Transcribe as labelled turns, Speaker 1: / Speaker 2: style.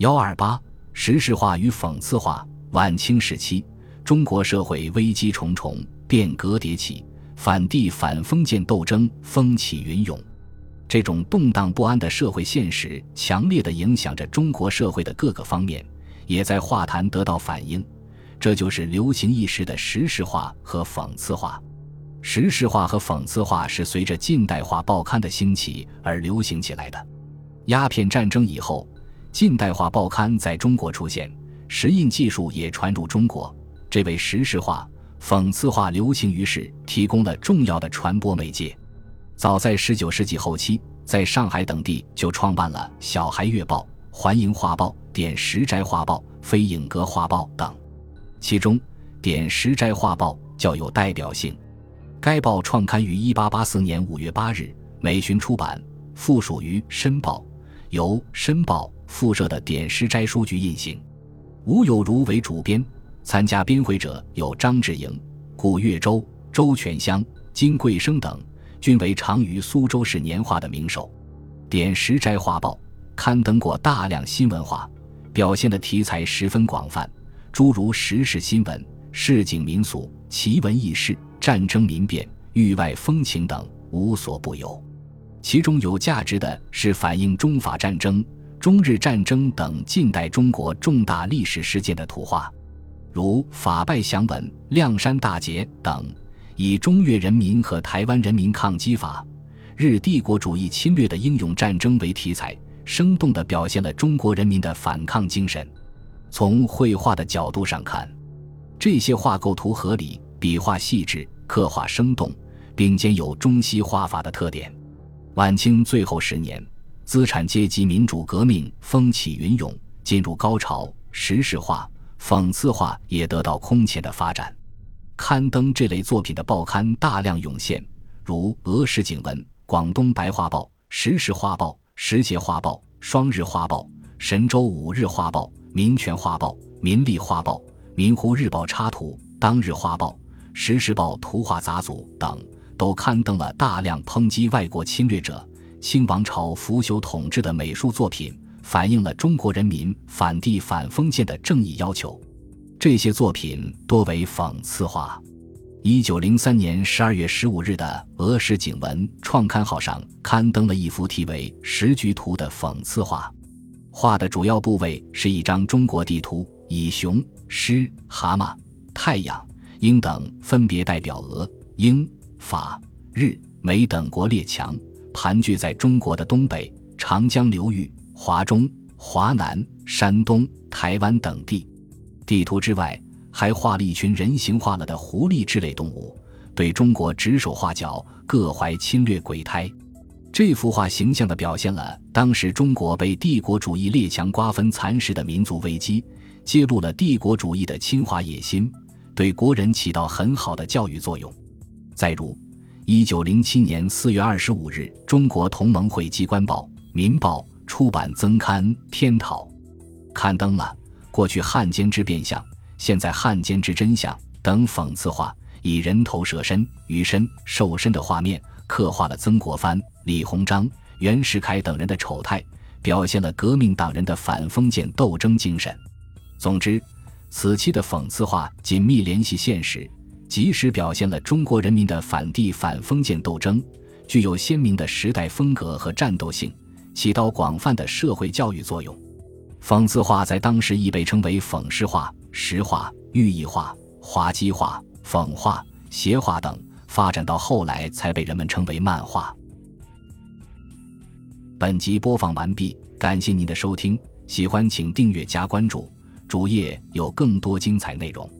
Speaker 1: 幺二八时事化与讽刺化。晚清时期，中国社会危机重重，变革迭起，反帝反封建斗争风起云涌。这种动荡不安的社会现实，强烈的影响着中国社会的各个方面，也在画坛得到反映。这就是流行一时的时事化和讽刺化。时事化和讽刺化是随着近代化报刊的兴起而流行起来的。鸦片战争以后，近代化报刊在中国出现，石印技术也传入中国，这为时事化、讽刺化流行于世提供了重要的传播媒介。早在19世纪后期，在上海等地就创办了《小孩月报》《环影画报》《点石斋画报》《飞影阁画报》等，其中《点石斋画报》较有代表性。该报创刊于1884年5月8日，每旬出版，附属于《申报》，由《申报》附设的点石斋书局印行。吴有如为主编，参加编绘者有张志莹、古月舟、周全香、金贵生等。均为长于苏州市年画的名手，《点石斋画报》刊登过大量新文化，表现的题材十分广泛，诸如时事新闻、市井民俗、奇闻异事、战争民变、域外风情等无所不有。其中有价值的是反映中法战争、中日战争等近代中国重大历史事件的图画，如法败降文、亮山大捷等。以中越人民和台湾人民抗击法日帝国主义侵略的英勇战争为题材，生动地表现了中国人民的反抗精神。从绘画的角度上看，这些画构图合理，笔画细致，刻画生动，并兼有中西画法的特点。晚清最后十年，资产阶级民主革命风起云涌，进入高潮，时事化、讽刺化也得到空前的发展。刊登这类作品的报刊大量涌现，如《俄时景文》《广东白话报》《时事画报》《时节画报》《双日画报》《神州五日画报》《民权画报》《民力画报》《民湖日报插图》《当日画报》《时事报图画杂组》等，都刊登了大量抨击外国侵略者、清王朝腐朽统治的美术作品，反映了中国人民反帝反封建的正义要求。这些作品多为讽刺画。一九零三年十二月十五日的《俄史景文》创刊号上刊登了一幅题为《时局图》的讽刺画，画的主要部位是一张中国地图，以熊、狮、蛤蟆、太阳、鹰等分别代表俄、英、法、日、美等国列强，盘踞在中国的东北、长江流域、华中、华南、山东、台湾等地。地图之外，还画了一群人形化了的狐狸之类动物，对中国指手画脚，各怀侵略鬼胎。这幅画形象地表现了当时中国被帝国主义列强瓜分蚕食的民族危机，揭露了帝国主义的侵华野心，对国人起到很好的教育作用。再如，一九零七年四月二十五日，中国同盟会机关报《民报》出版增刊《天讨》，刊登了。过去汉奸之变相，现在汉奸之真相等讽刺画，以人头蛇身、鱼身、兽身的画面，刻画了曾国藩、李鸿章、袁世凯等人的丑态，表现了革命党人的反封建斗争精神。总之，此期的讽刺画紧密联系现实，及时表现了中国人民的反帝反封建斗争，具有鲜明的时代风格和战斗性，起到广泛的社会教育作用。讽刺画在当时亦被称为讽诗画、实画、寓意画、滑稽画、讽画、邪画等，发展到后来才被人们称为漫画。本集播放完毕，感谢您的收听，喜欢请订阅加关注，主页有更多精彩内容。